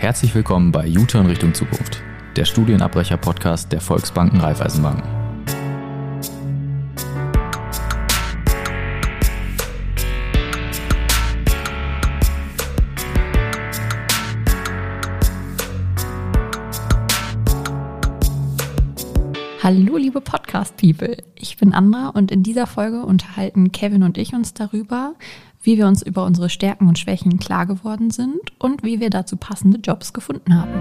Herzlich willkommen bei U-Turn Richtung Zukunft, der Studienabbrecher-Podcast der Volksbanken Raiffeisenbanken. Hallo liebe Podcast-People, ich bin Andra und in dieser Folge unterhalten Kevin und ich uns darüber, wie wir uns über unsere Stärken und Schwächen klar geworden sind und wie wir dazu passende Jobs gefunden haben.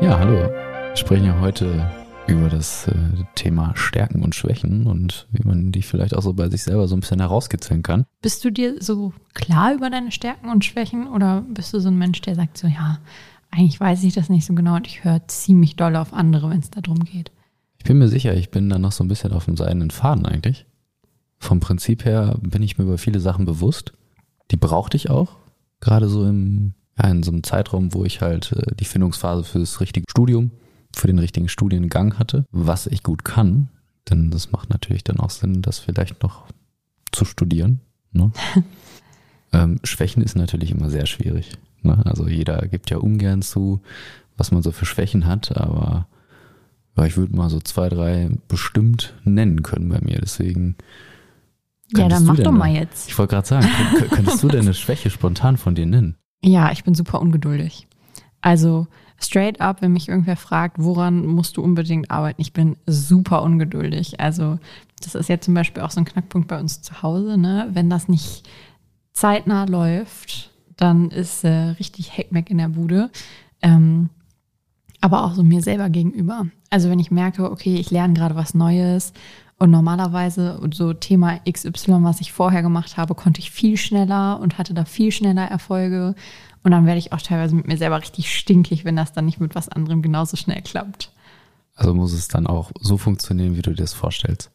Ja, hallo. Wir sprechen ja heute über das äh, Thema Stärken und Schwächen und wie man die vielleicht auch so bei sich selber so ein bisschen herauskitzeln kann. Bist du dir so klar über deine Stärken und Schwächen oder bist du so ein Mensch, der sagt so, ja, eigentlich weiß ich das nicht so genau und ich höre ziemlich doll auf andere, wenn es darum geht? Ich bin mir sicher, ich bin da noch so ein bisschen auf dem seidenen Faden eigentlich. Vom Prinzip her bin ich mir über viele Sachen bewusst. Die brauchte ich auch. Gerade so im, ja, in so einem Zeitraum, wo ich halt äh, die Findungsphase für das richtige Studium, für den richtigen Studiengang hatte, was ich gut kann. Denn das macht natürlich dann auch Sinn, das vielleicht noch zu studieren. Ne? ähm, Schwächen ist natürlich immer sehr schwierig. Ne? Also jeder gibt ja ungern zu, was man so für Schwächen hat, aber ja, ich würde mal so zwei, drei bestimmt nennen können bei mir. Deswegen. Ja, dann mach doch mal jetzt. Ich wollte gerade sagen, könntest du denn eine Schwäche spontan von dir nennen? Ja, ich bin super ungeduldig. Also straight up, wenn mich irgendwer fragt, woran musst du unbedingt arbeiten, ich bin super ungeduldig. Also das ist ja zum Beispiel auch so ein Knackpunkt bei uns zu Hause, ne? Wenn das nicht zeitnah läuft, dann ist äh, richtig Heckmeck in der Bude. Ähm, aber auch so mir selber gegenüber. Also wenn ich merke, okay, ich lerne gerade was Neues und normalerweise so Thema XY, was ich vorher gemacht habe, konnte ich viel schneller und hatte da viel schneller Erfolge. Und dann werde ich auch teilweise mit mir selber richtig stinkig, wenn das dann nicht mit was anderem genauso schnell klappt. Also muss es dann auch so funktionieren, wie du dir das vorstellst?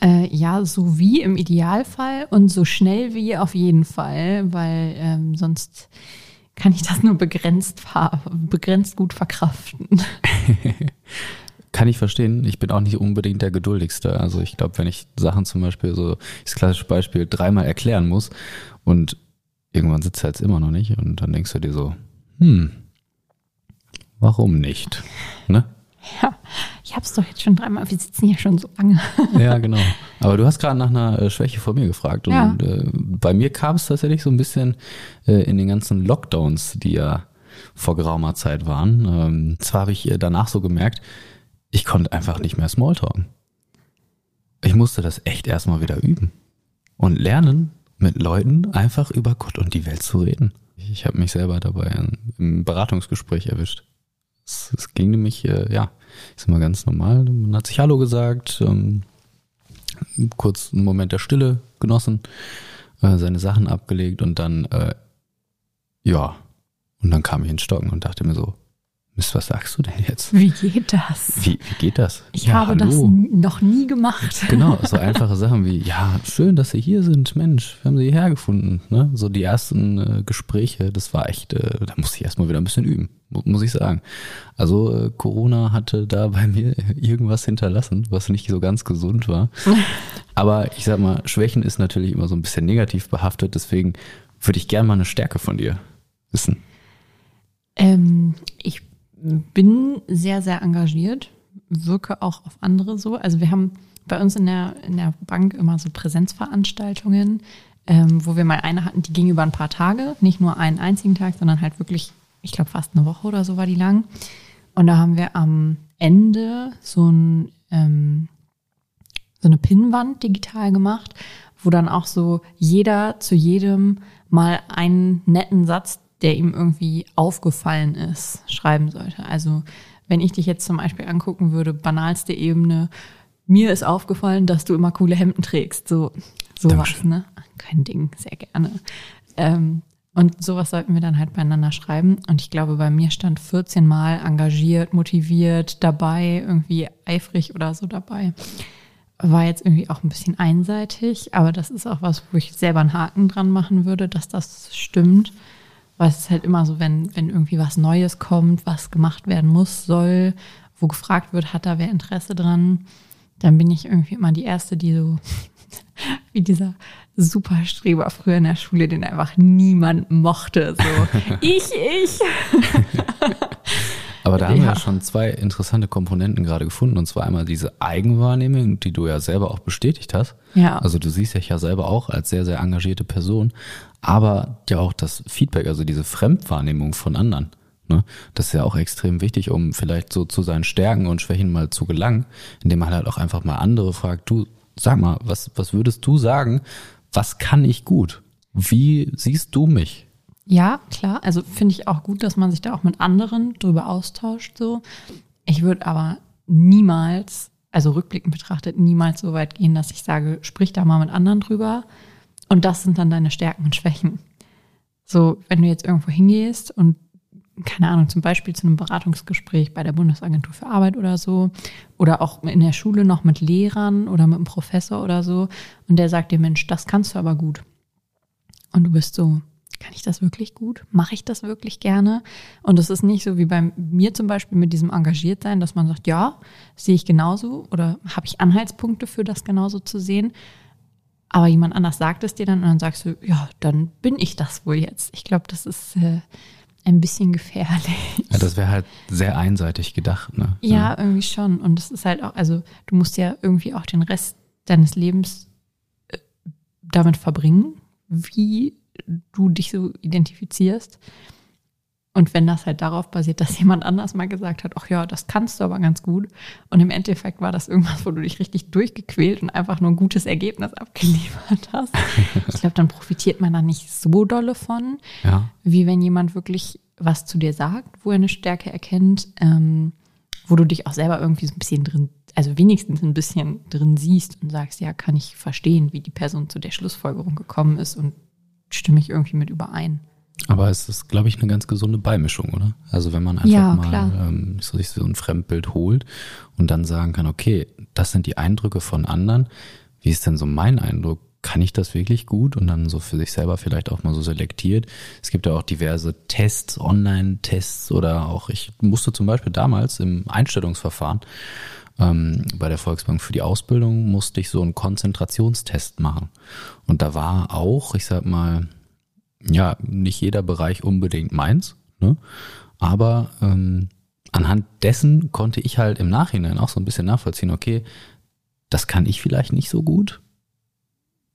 Äh, ja, so wie im Idealfall und so schnell wie auf jeden Fall, weil ähm, sonst kann ich das nur begrenzt, begrenzt gut verkraften. Kann ich verstehen. Ich bin auch nicht unbedingt der Geduldigste. Also ich glaube, wenn ich Sachen zum Beispiel so, das klassische Beispiel, dreimal erklären muss und irgendwann sitzt er jetzt immer noch nicht und dann denkst du dir so, hm, warum nicht? Ne? Ja, ich habe es doch jetzt schon dreimal. Wir sitzen ja schon so lange. Ja, genau. Aber du hast gerade nach einer äh, Schwäche von mir gefragt. Und ja. äh, bei mir kam es tatsächlich so ein bisschen äh, in den ganzen Lockdowns, die ja vor geraumer Zeit waren. Ähm, zwar habe ich danach so gemerkt, ich konnte einfach nicht mehr Smalltalken. Ich musste das echt erstmal wieder üben. Und lernen, mit Leuten einfach über Gott und die Welt zu reden. Ich habe mich selber dabei im Beratungsgespräch erwischt. Es, es ging nämlich, äh, ja, ist immer ganz normal. Man hat sich Hallo gesagt, ähm, kurz einen Moment der Stille genossen, äh, seine Sachen abgelegt und dann, äh, ja, und dann kam ich ins Stocken und dachte mir so, Mist, was sagst du denn jetzt? Wie geht das? Wie, wie geht das? Ich ja, habe hallo. das noch nie gemacht. Genau, so einfache Sachen wie, ja, schön, dass Sie hier sind, Mensch, wir haben Sie hierher gefunden. Ne? So die ersten äh, Gespräche, das war echt, äh, da musste ich erstmal wieder ein bisschen üben, muss ich sagen. Also äh, Corona hatte da bei mir irgendwas hinterlassen, was nicht so ganz gesund war. Aber ich sag mal, Schwächen ist natürlich immer so ein bisschen negativ behaftet, deswegen würde ich gerne mal eine Stärke von dir wissen. Ähm, ich bin sehr, sehr engagiert, wirke auch auf andere so. Also wir haben bei uns in der, in der Bank immer so Präsenzveranstaltungen, ähm, wo wir mal eine hatten, die ging über ein paar Tage, nicht nur einen einzigen Tag, sondern halt wirklich, ich glaube fast eine Woche oder so war die lang. Und da haben wir am Ende so, ein, ähm, so eine Pinnwand digital gemacht, wo dann auch so jeder zu jedem mal einen netten Satz der ihm irgendwie aufgefallen ist, schreiben sollte. Also wenn ich dich jetzt zum Beispiel angucken würde, banalste Ebene, mir ist aufgefallen, dass du immer coole Hemden trägst. So sowas, ne? Kein Ding, sehr gerne. Ähm, und sowas sollten wir dann halt beieinander schreiben. Und ich glaube, bei mir stand 14 Mal engagiert, motiviert, dabei, irgendwie eifrig oder so dabei. War jetzt irgendwie auch ein bisschen einseitig, aber das ist auch was, wo ich selber einen Haken dran machen würde, dass das stimmt. Weil es ist halt immer so, wenn, wenn irgendwie was Neues kommt, was gemacht werden muss, soll, wo gefragt wird, hat da wer Interesse dran, dann bin ich irgendwie immer die Erste, die so wie dieser Superstreber früher in der Schule, den einfach niemand mochte. So, ich, ich. Aber da haben wir ja schon zwei interessante Komponenten gerade gefunden. Und zwar einmal diese Eigenwahrnehmung, die du ja selber auch bestätigt hast. Ja. Also du siehst dich ja selber auch als sehr, sehr engagierte Person. Aber ja auch das Feedback, also diese Fremdwahrnehmung von anderen. Ne? Das ist ja auch extrem wichtig, um vielleicht so zu seinen Stärken und Schwächen mal zu gelangen, indem man halt auch einfach mal andere fragt, du, sag mal, was, was würdest du sagen? Was kann ich gut? Wie siehst du mich? Ja, klar. Also finde ich auch gut, dass man sich da auch mit anderen drüber austauscht. So, ich würde aber niemals, also rückblickend betrachtet, niemals so weit gehen, dass ich sage, sprich da mal mit anderen drüber. Und das sind dann deine Stärken und Schwächen. So, wenn du jetzt irgendwo hingehst und keine Ahnung, zum Beispiel zu einem Beratungsgespräch bei der Bundesagentur für Arbeit oder so, oder auch in der Schule noch mit Lehrern oder mit einem Professor oder so, und der sagt dir, Mensch, das kannst du aber gut. Und du bist so, kann ich das wirklich gut? Mache ich das wirklich gerne? Und es ist nicht so wie bei mir zum Beispiel mit diesem Engagiertsein, dass man sagt, ja, sehe ich genauso oder habe ich Anhaltspunkte für das genauso zu sehen. Aber jemand anders sagt es dir dann und dann sagst du, ja, dann bin ich das wohl jetzt. Ich glaube, das ist äh, ein bisschen gefährlich. Ja, das wäre halt sehr einseitig gedacht, ne? Ja, ja, irgendwie schon. Und es ist halt auch, also du musst ja irgendwie auch den Rest deines Lebens äh, damit verbringen, wie du dich so identifizierst. Und wenn das halt darauf basiert, dass jemand anders mal gesagt hat, ach ja, das kannst du aber ganz gut. Und im Endeffekt war das irgendwas, wo du dich richtig durchgequält und einfach nur ein gutes Ergebnis abgeliefert hast. ich glaube, dann profitiert man da nicht so dolle von, ja. wie wenn jemand wirklich was zu dir sagt, wo er eine Stärke erkennt, ähm, wo du dich auch selber irgendwie so ein bisschen drin, also wenigstens ein bisschen drin siehst und sagst, ja, kann ich verstehen, wie die Person zu der Schlussfolgerung gekommen ist und stimme ich irgendwie mit überein. Aber es ist, glaube ich, eine ganz gesunde Beimischung, oder? Also wenn man einfach ja, mal ähm, so sich so ein Fremdbild holt und dann sagen kann, okay, das sind die Eindrücke von anderen. Wie ist denn so mein Eindruck? Kann ich das wirklich gut? Und dann so für sich selber vielleicht auch mal so selektiert. Es gibt ja auch diverse Tests, Online-Tests oder auch, ich musste zum Beispiel damals im Einstellungsverfahren ähm, bei der Volksbank für die Ausbildung musste ich so einen Konzentrationstest machen. Und da war auch, ich sag mal, ja, nicht jeder Bereich unbedingt meins, ne? aber ähm, anhand dessen konnte ich halt im Nachhinein auch so ein bisschen nachvollziehen, okay, das kann ich vielleicht nicht so gut,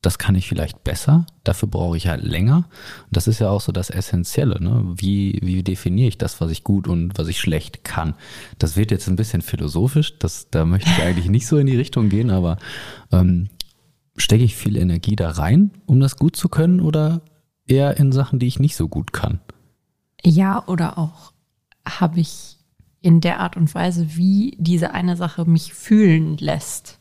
das kann ich vielleicht besser, dafür brauche ich halt länger. das ist ja auch so das Essentielle, ne? Wie, wie definiere ich das, was ich gut und was ich schlecht kann? Das wird jetzt ein bisschen philosophisch, das, da möchte ich eigentlich nicht so in die Richtung gehen, aber ähm, stecke ich viel Energie da rein, um das gut zu können, oder eher in Sachen, die ich nicht so gut kann? Ja, oder auch habe ich in der Art und Weise, wie diese eine Sache mich fühlen lässt,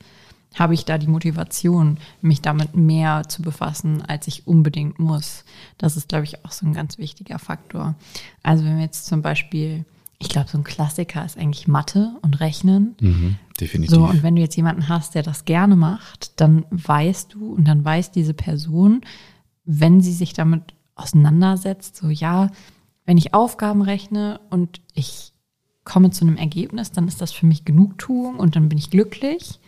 habe ich da die Motivation, mich damit mehr zu befassen, als ich unbedingt muss. Das ist, glaube ich, auch so ein ganz wichtiger Faktor. Also wenn wir jetzt zum Beispiel, ich glaube, so ein Klassiker ist eigentlich Mathe und Rechnen. Mhm, definitiv. So, und wenn du jetzt jemanden hast, der das gerne macht, dann weißt du und dann weiß diese Person, wenn sie sich damit auseinandersetzt, so ja, wenn ich Aufgaben rechne und ich komme zu einem Ergebnis, dann ist das für mich Genugtuung und dann bin ich glücklich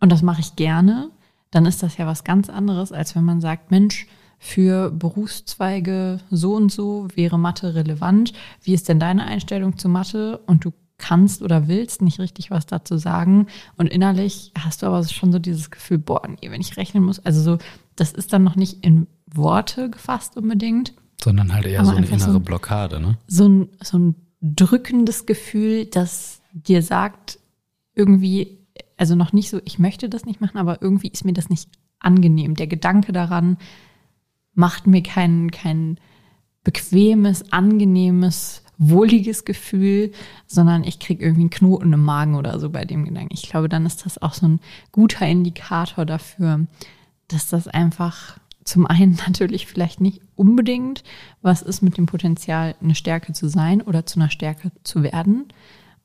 und das mache ich gerne, dann ist das ja was ganz anderes, als wenn man sagt, Mensch, für Berufszweige so und so wäre Mathe relevant. Wie ist denn deine Einstellung zu Mathe? Und du kannst oder willst nicht richtig was dazu sagen. Und innerlich hast du aber schon so dieses Gefühl, boah, nee, wenn ich rechnen muss. Also so, das ist dann noch nicht in Worte gefasst unbedingt. Sondern halt eher so eine innere so Blockade, ne? So ein, so ein drückendes Gefühl, das dir sagt, irgendwie, also noch nicht so, ich möchte das nicht machen, aber irgendwie ist mir das nicht angenehm. Der Gedanke daran macht mir kein, kein bequemes, angenehmes, wohliges Gefühl, sondern ich kriege irgendwie einen Knoten im Magen oder so bei dem Gedanken. Ich glaube, dann ist das auch so ein guter Indikator dafür, dass das einfach zum einen natürlich vielleicht nicht unbedingt was ist mit dem Potenzial, eine Stärke zu sein oder zu einer Stärke zu werden,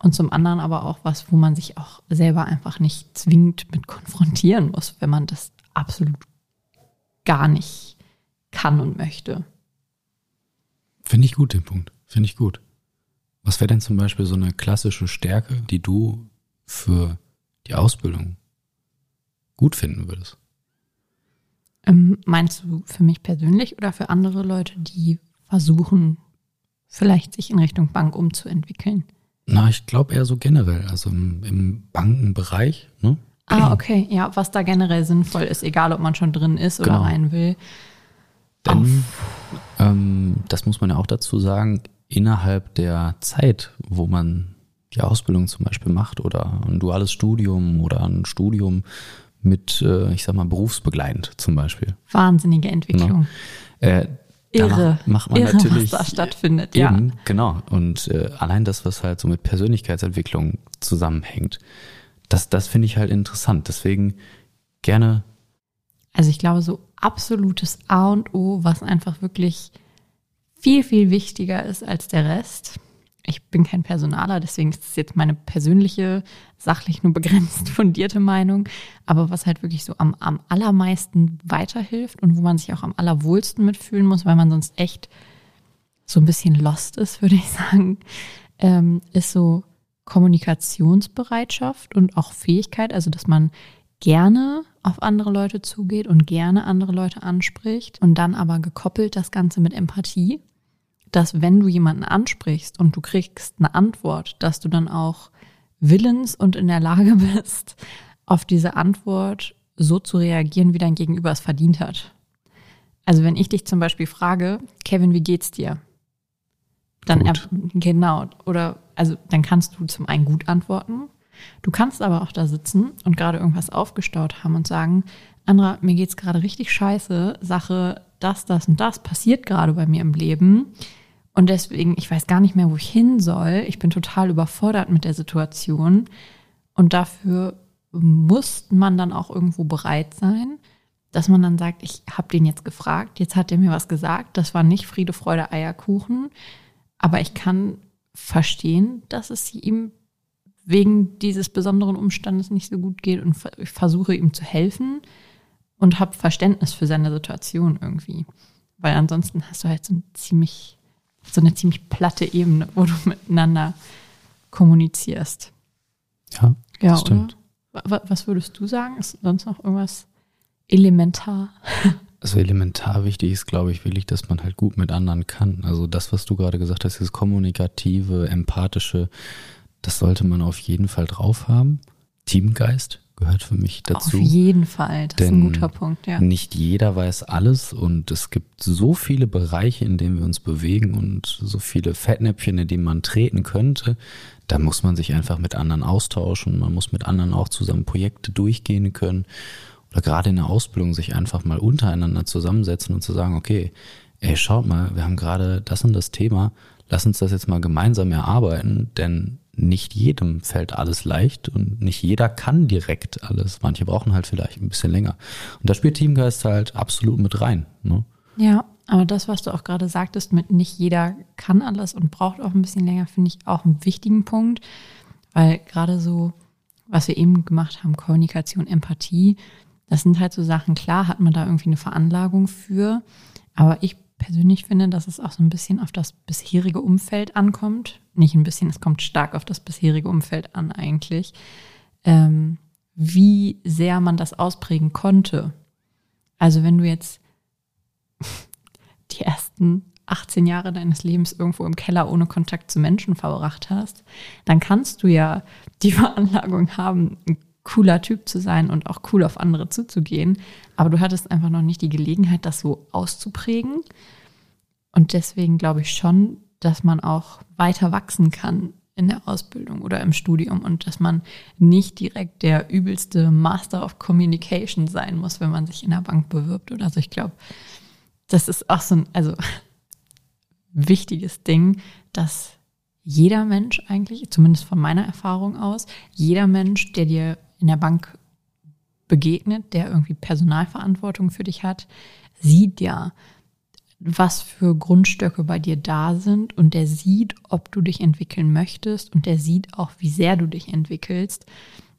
und zum anderen aber auch was, wo man sich auch selber einfach nicht zwingend mit konfrontieren muss, wenn man das absolut gar nicht kann und möchte. Finde ich gut, den Punkt. Finde ich gut. Was wäre denn zum Beispiel so eine klassische Stärke, die du für die Ausbildung gut finden würdest? Ähm, meinst du für mich persönlich oder für andere Leute, die versuchen, vielleicht sich in Richtung Bank umzuentwickeln? Na, ich glaube eher so generell, also im, im Bankenbereich. Ne? Ah, okay. Ja, was da generell sinnvoll ist, egal ob man schon drin ist oder Genau. rein will. Denn, ähm, das muss man ja auch dazu sagen, innerhalb der Zeit, wo man die Ausbildung zum Beispiel macht oder ein duales Studium oder ein Studium mit, äh, ich sag mal, berufsbegleitend zum Beispiel. Wahnsinnige Entwicklung. Äh, da Irre. macht, macht man Irre, natürlich was da stattfindet. Eben, Ja. genau. Und äh, allein das, was halt so mit Persönlichkeitsentwicklung zusammenhängt, das, das finde ich halt interessant. Deswegen gerne, Also ich glaube, so absolutes A und O, was einfach wirklich viel, viel wichtiger ist als der Rest. Ich bin kein Personaler, deswegen ist es jetzt meine persönliche, sachlich nur begrenzt fundierte Meinung. Aber was halt wirklich so am, am allermeisten weiterhilft und wo man sich auch am allerwohlsten mitfühlen muss, weil man sonst echt so ein bisschen lost ist, würde ich sagen, ähm, ist so Kommunikationsbereitschaft und auch Fähigkeit, also dass man gerne auf andere Leute zugeht und gerne andere Leute anspricht und dann aber gekoppelt das Ganze mit Empathie, dass wenn du jemanden ansprichst und du kriegst eine Antwort, dass du dann auch willens und in der Lage bist, auf diese Antwort so zu reagieren, wie dein Gegenüber es verdient hat. Also wenn ich dich zum Beispiel frage, Kevin, wie geht's dir? Dann Gut. genau oder also dann kannst du zum einen gut antworten. Du kannst aber auch da sitzen und gerade irgendwas aufgestaut haben und sagen, Andra, mir geht's gerade richtig scheiße, Sache, das, das und das passiert gerade bei mir im Leben. Und deswegen, ich weiß gar nicht mehr, wo ich hin soll. Ich bin total überfordert mit der Situation. Und dafür muss man dann auch irgendwo bereit sein, dass man dann sagt, ich habe den jetzt gefragt, jetzt hat er mir was gesagt, das war nicht Friede, Freude, Eierkuchen, aber ich kann verstehen, dass es ihm wegen dieses besonderen Umstandes nicht so gut geht und ich versuche ihm zu helfen und habe Verständnis für seine Situation irgendwie. Weil ansonsten hast du halt so ein ziemlich, so eine ziemlich platte Ebene, wo du miteinander kommunizierst. ja, Ja, das stimmt. oder? Wa- Was würdest du sagen? Ist sonst noch irgendwas elementar? Also elementar wichtig ist, glaube ich, wirklich, dass man halt gut mit anderen kann. Also das, was du gerade gesagt hast, dieses kommunikative, empathische, das sollte man auf jeden Fall drauf haben. Teamgeist gehört für mich dazu. Auf jeden Fall. Das ist ein Denn guter Punkt, ja. Nicht jeder weiß alles und es gibt so viele Bereiche, in denen wir uns bewegen und so viele Fettnäpfchen, in die man treten könnte. Da muss man sich einfach mit anderen austauschen. Man muss mit anderen auch zusammen Projekte durchgehen können. Oder gerade in der Ausbildung sich einfach mal untereinander zusammensetzen und zu sagen, okay, ey, schaut mal, wir haben gerade das und das Thema. Lass uns das jetzt mal gemeinsam erarbeiten, denn nicht jedem fällt alles leicht und nicht jeder kann direkt alles. Manche brauchen halt vielleicht ein bisschen länger. Und da spielt Teamgeist halt absolut mit rein. Ne? Ja, aber das, was du auch gerade sagtest, mit nicht jeder kann alles und braucht auch ein bisschen länger, finde ich auch einen wichtigen Punkt, weil gerade so, was wir eben gemacht haben, Kommunikation, Empathie, das sind halt so Sachen, klar hat man da irgendwie eine Veranlagung für, aber ich persönlich finde, dass es auch so ein bisschen auf das bisherige Umfeld ankommt. Nicht ein bisschen, es kommt stark auf das bisherige Umfeld an eigentlich. Ähm, wie sehr man das ausprägen konnte. Also wenn du jetzt die ersten 18 Jahre deines Lebens irgendwo im Keller ohne Kontakt zu Menschen verbracht hast, dann kannst du ja die Veranlagung haben, cooler Typ zu sein und auch cool auf andere zuzugehen. Aber du hattest einfach noch nicht die Gelegenheit, das so auszuprägen. Und deswegen glaube ich schon, dass man auch weiter wachsen kann in der Ausbildung oder im Studium und dass man nicht direkt der übelste Master of Communication sein muss, wenn man sich in der Bank bewirbt oder so. Ich glaube, das ist auch so ein also wichtiges Ding, dass jeder Mensch eigentlich, zumindest von meiner Erfahrung aus, jeder Mensch, der dir in der Bank begegnet, der irgendwie Personalverantwortung für dich hat, sieht ja, was für Grundstöcke bei dir da sind und der sieht, ob du dich entwickeln möchtest und der sieht auch, wie sehr du dich entwickelst.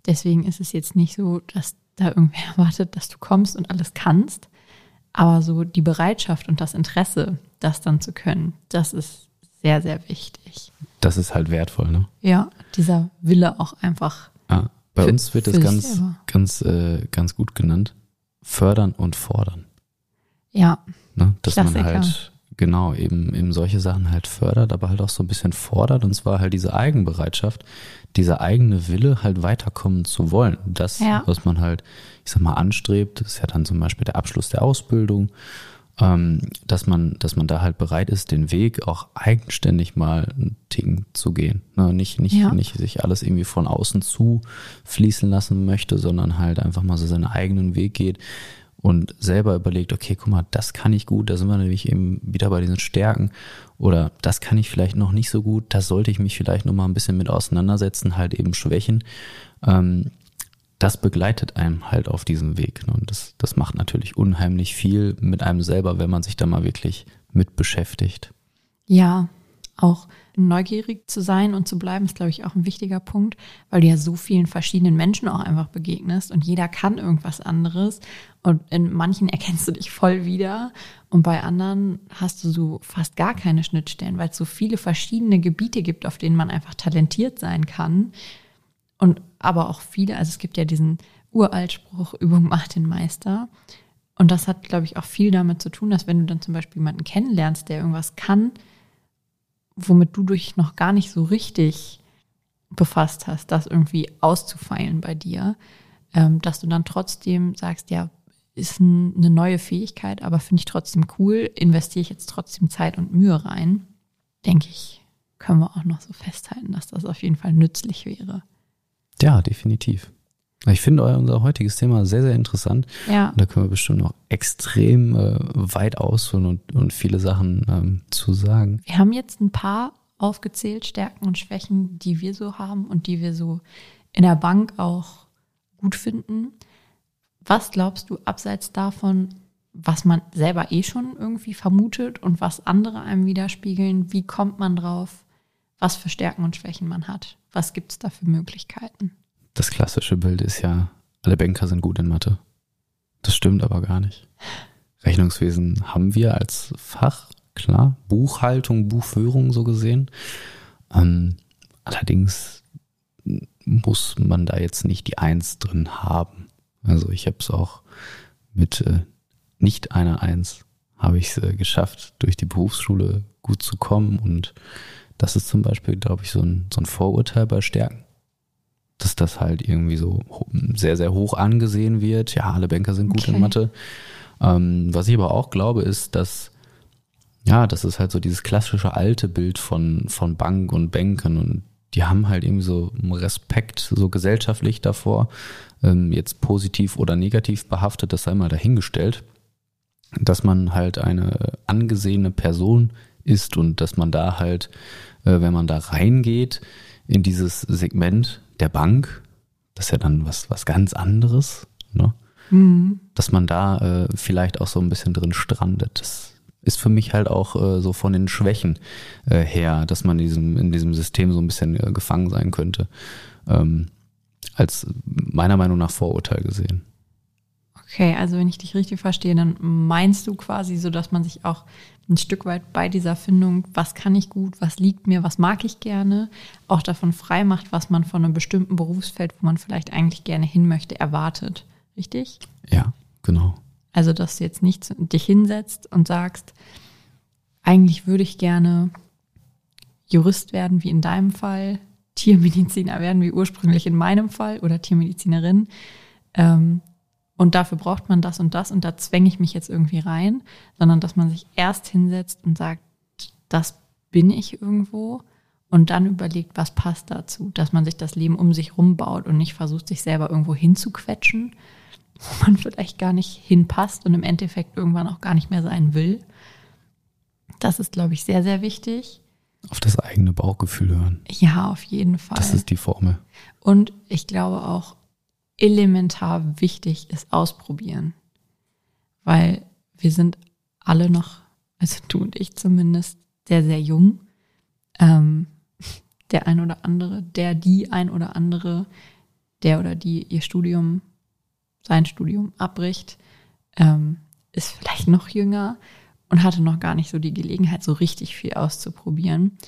Deswegen ist es jetzt nicht so, dass da irgendwer erwartet, dass du kommst und alles kannst, aber so die Bereitschaft und das Interesse, das dann zu können, das ist sehr, sehr wichtig. Das ist halt wertvoll, ne? Ja, dieser Wille auch einfach. Ja. Bei Für- uns wird sich ganz, ganz, äh, ganz gut genannt. Fördern und fordern. Ja. Ne? Dass Klassiker. man halt genau eben, eben solche Sachen halt fördert, aber halt auch so ein bisschen fordert. Und zwar halt diese Eigenbereitschaft, dieser eigene Wille, halt weiterkommen zu wollen. Das, Ja. was man halt, ich sag mal, anstrebt, ist ja dann zum Beispiel der Abschluss der Ausbildung, dass man, dass man da halt bereit ist, den Weg auch eigenständig mal ein Ding zu gehen. Ne? Nicht, nicht, Ja. nicht sich alles irgendwie von außen zu fließen lassen möchte, sondern halt einfach mal so seinen eigenen Weg geht und selber überlegt, okay, guck mal, das kann ich gut, da sind wir nämlich eben wieder bei diesen Stärken oder das kann ich vielleicht noch nicht so gut, da sollte ich mich vielleicht noch mal ein bisschen mit auseinandersetzen, halt eben Schwächen. Ähm, das begleitet einem halt auf diesem Weg. Ne? Und das, das macht natürlich unheimlich viel mit einem selber, wenn man sich da mal wirklich mit beschäftigt. Ja, auch neugierig zu sein und zu bleiben, ist, glaube ich, auch ein wichtiger Punkt, weil du ja so vielen verschiedenen Menschen auch einfach begegnest und jeder kann irgendwas anderes. Und in manchen erkennst du dich voll wieder und bei anderen hast du so fast gar keine Schnittstellen, weil es so viele verschiedene Gebiete gibt, auf denen man einfach talentiert sein kann. Und aber auch viele, also es gibt ja diesen Uraltspruch, Übung macht den Meister. Und das hat, glaube ich, auch viel damit zu tun, dass wenn du dann zum Beispiel jemanden kennenlernst, der irgendwas kann, womit du dich noch gar nicht so richtig befasst hast, das irgendwie auszufeilen bei dir, ähm, dass du dann trotzdem sagst, ja, ist ein, eine neue Fähigkeit, aber finde ich trotzdem cool, investiere ich jetzt trotzdem Zeit und Mühe rein, denke ich, können wir auch noch so festhalten, dass das auf jeden Fall nützlich wäre. Ja, definitiv. Ich finde euer, unser heutiges Thema sehr, sehr interessant. Ja, Und da können wir bestimmt noch extrem äh, weit ausholen und, und viele Sachen ähm, zu sagen. wir haben jetzt ein paar aufgezählt, Stärken und Schwächen, die wir so haben und die wir so in der Bank auch gut finden. Was glaubst du abseits davon, was man selber eh schon irgendwie vermutet und was andere einem widerspiegeln? Wie kommt man drauf, was für Stärken und Schwächen man hat? Was gibt es da für Möglichkeiten? Das klassische Bild ist ja, alle Banker sind gut in Mathe. Das stimmt aber gar nicht. Rechnungswesen haben wir als Fach, klar. Buchhaltung, Buchführung so gesehen. Ähm, allerdings muss man da jetzt nicht die Eins drin haben. Also ich habe es auch mit äh, nicht einer Eins habe ich es äh, geschafft, durch die Berufsschule gut zu kommen. Und das ist zum Beispiel, glaube ich, so ein, so ein Vorurteil bei Stärken dass das halt irgendwie so sehr, sehr hoch angesehen wird. Ja, alle Banker sind gut Okay. in Mathe. Ähm, was ich aber auch glaube, ist, dass, ja, das ist halt so dieses klassische alte Bild von, von Bank und Banken und die haben halt irgendwie so einen Respekt, so gesellschaftlich davor, ähm, jetzt positiv oder negativ behaftet, das sei mal dahingestellt, dass man halt eine angesehene Person ist und dass man da halt, äh, wenn man da reingeht in dieses Segment der Bank, das ist ja dann was, was ganz anderes, ne? dass man da äh, vielleicht auch so ein bisschen drin strandet. Das ist für mich halt auch äh, so von den Schwächen äh, her, dass man in diesem, in diesem System so ein bisschen äh, gefangen sein könnte. Ähm, als meiner Meinung nach Vorurteil gesehen. Okay, also wenn ich dich richtig verstehe, dann meinst du quasi so, dass man sich auch ein Stück weit bei dieser Findung, was kann ich gut, was liegt mir, was mag ich gerne, auch davon frei macht, was man von einem bestimmten Berufsfeld, wo man vielleicht eigentlich gerne hin möchte, erwartet. Richtig? Ja, genau. Also, dass du jetzt nicht dich hinsetzt und sagst, eigentlich würde ich gerne Jurist werden, wie in deinem Fall, Tiermediziner werden, wie ursprünglich in meinem Fall, oder Tiermedizinerin. Ähm, und dafür braucht man das und das und da zwänge ich mich jetzt irgendwie rein, sondern dass man sich erst hinsetzt und sagt, das bin ich irgendwo und dann überlegt, was passt dazu, dass man sich das Leben um sich rumbaut und nicht versucht, sich selber irgendwo hinzuquetschen, wo man vielleicht gar nicht hinpasst und im Endeffekt irgendwann auch gar nicht mehr sein will. Das ist, glaube ich, sehr, sehr wichtig. Auf das eigene Bauchgefühl hören. Ja, auf jeden Fall. Das ist die Formel. Und ich glaube auch elementar wichtig ist ausprobieren. Weil wir sind alle noch, also du und ich zumindest, sehr, sehr jung. Ähm, der ein oder andere, der die ein oder andere, der oder die ihr Studium, sein Studium abbricht, ähm, ist vielleicht noch jünger und hatte noch gar nicht so die Gelegenheit, so richtig viel auszuprobieren.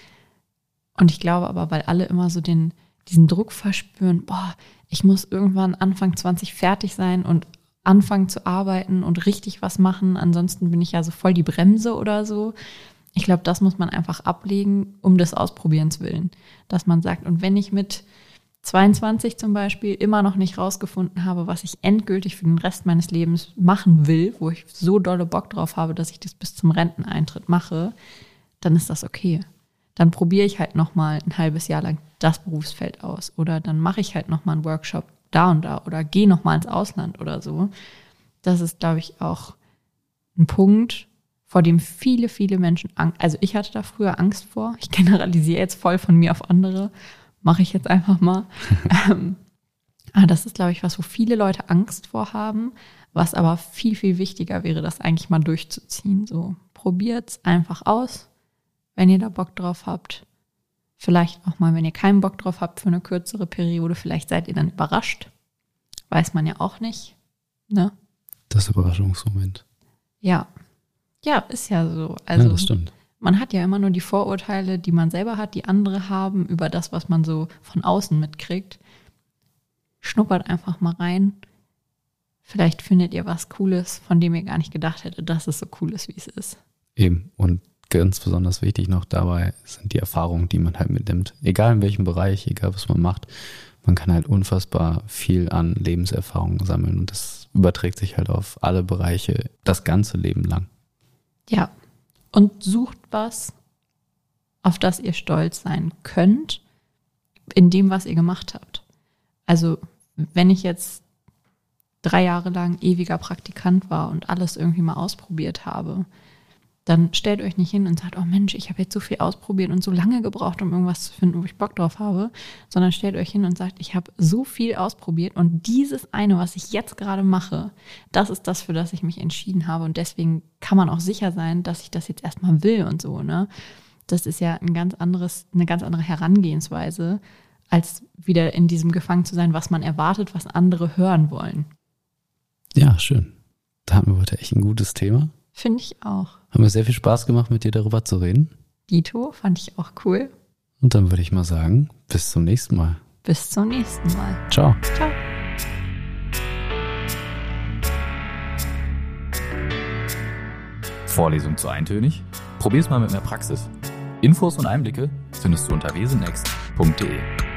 Und ich glaube aber, weil alle immer so den, diesen Druck verspüren, boah, ich muss irgendwann Anfang 20 fertig sein und anfangen zu arbeiten und richtig was machen. Ansonsten bin ich ja so voll die Bremse oder so. Ich glaube, das muss man einfach ablegen, um des Ausprobierens willen. Dass man sagt, und wenn ich mit 22 zum Beispiel immer noch nicht rausgefunden habe, was ich endgültig für den Rest meines Lebens machen will, wo ich so dolle Bock drauf habe, dass ich das bis zum Renteneintritt mache, dann ist das okay. Dann probiere ich halt noch mal ein halbes Jahr lang das Berufsfeld aus oder dann mache ich halt noch mal einen Workshop da und da oder gehe noch mal ins Ausland oder so. Das ist, glaube ich, auch ein Punkt, vor dem viele, viele Menschen Angst. Also ich hatte da früher Angst vor. Ich generalisiere jetzt voll von mir auf andere mache ich jetzt einfach mal. ähm, aber das ist, glaube ich, was, wo viele Leute Angst vor haben, was aber viel, viel wichtiger wäre, das eigentlich mal durchzuziehen. So, probiert's einfach aus, wenn ihr da Bock drauf habt. Vielleicht auch mal, wenn ihr keinen Bock drauf habt für eine kürzere Periode, vielleicht seid ihr dann überrascht. Weiß man ja auch nicht. Ne? Das Überraschungsmoment. Ja. Ja, ist ja so. Also, ja, das stimmt man hat ja immer nur die Vorurteile, die man selber hat, die andere haben, über das, was man so von außen mitkriegt. Schnuppert einfach mal rein. Vielleicht findet ihr was Cooles, von dem ihr gar nicht gedacht hättet, dass es so cool ist, wie es ist. Eben. Und ganz besonders wichtig noch dabei sind die Erfahrungen, die man halt mitnimmt. Egal in welchem Bereich, egal was man macht, man kann halt unfassbar viel an Lebenserfahrungen sammeln und das überträgt sich halt auf alle Bereiche das ganze Leben lang. Ja, und sucht was, auf das ihr stolz sein könnt, in dem, was ihr gemacht habt. Also, wenn ich jetzt drei Jahre lang ewiger Praktikant war und alles irgendwie mal ausprobiert habe, dann stellt euch nicht hin und sagt, oh Mensch, ich habe jetzt so viel ausprobiert und so lange gebraucht, um irgendwas zu finden, wo ich Bock drauf habe, sondern stellt euch hin und sagt, ich habe so viel ausprobiert und dieses eine, was ich jetzt gerade mache, das ist das, für das ich mich entschieden habe und deswegen kann man auch sicher sein, dass ich das jetzt erstmal will und so, ne? Das ist ja ein ganz anderes, eine ganz andere Herangehensweise, als wieder in diesem Gefangen zu sein, was man erwartet, was andere hören wollen. Ja, schön. Da haben wir heute echt ein gutes Thema. Finde ich auch. Haben mir sehr viel Spaß gemacht, mit dir darüber zu reden. Dito, fand ich auch cool. Und dann würde ich mal sagen, bis zum nächsten Mal. Bis zum nächsten Mal. Ciao. Ciao. Vorlesung zu eintönig? Probier's mal mit mehr Praxis. Infos und Einblicke findest du unter wesenext.de.